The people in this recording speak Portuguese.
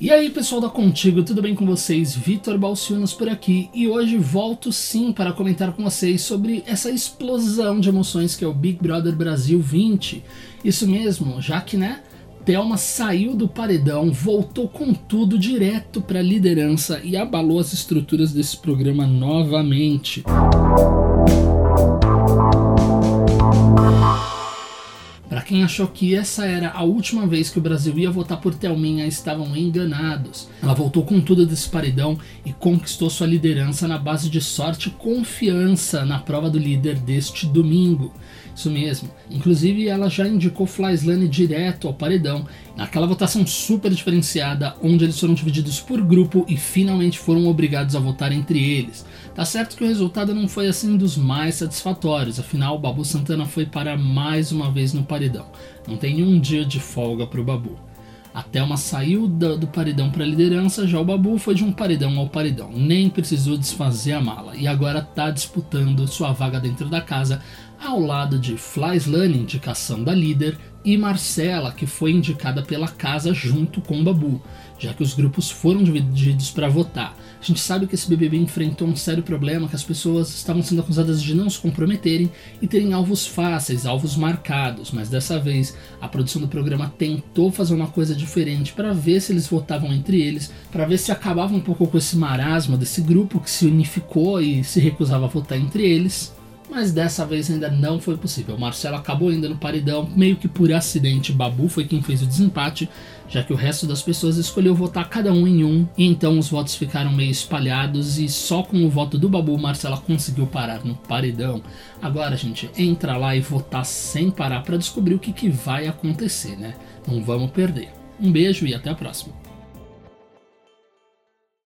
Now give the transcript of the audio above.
E aí pessoal da Contigo, tudo bem com vocês? Vitor Balciunas por aqui e hoje volto sim para comentar com vocês sobre essa explosão de emoções que é o Big Brother Brasil 20. Isso mesmo, já que né, Thelma saiu do paredão, voltou com tudo direto para a liderança e abalou as estruturas desse programa novamente. Para quem achou que essa era a última vez que o Brasil ia votar por Thelminha, estavam enganados. Ela voltou com tudo desse paredão e conquistou sua liderança na base de sorte e confiança na prova do líder deste domingo. Isso mesmo. Inclusive, ela já indicou Flyslane direto ao paredão, naquela votação super diferenciada, onde eles foram divididos por grupo e finalmente foram obrigados a votar entre eles. Tá certo que o resultado não foi assim dos mais satisfatórios, afinal, Babu Santana foi para mais uma vez no paredão. Não tem um dia de folga pro Babu. A Thelma saiu do, do paredão para a liderança, já o Babu foi de um paredão ao paredão, nem precisou desfazer a mala e agora está disputando sua vaga dentro da casa ao lado de Flyslane, indicação da líder, e Marcela, que foi indicada pela casa junto com Babu, já que os grupos foram divididos para votar. A gente sabe que esse BBB enfrentou um sério problema, que as pessoas estavam sendo acusadas de não se comprometerem e terem alvos fáceis, alvos marcados, mas dessa vez a produção do programa tentou fazer uma coisa diferente para ver se eles votavam entre eles, para ver se acabava um pouco com esse marasmo desse grupo que se unificou e se recusava a votar entre eles mas dessa vez ainda não foi possível. Marcelo acabou ainda no paredão, meio que por acidente. Babu foi quem fez o desempate, já que o resto das pessoas escolheu votar cada um em um, e então os votos ficaram meio espalhados e só com o voto do Babu Marcela conseguiu parar no paredão. Agora, gente, entra lá e votar sem parar para descobrir o que, que vai acontecer, né? Não vamos perder. Um beijo e até a próxima.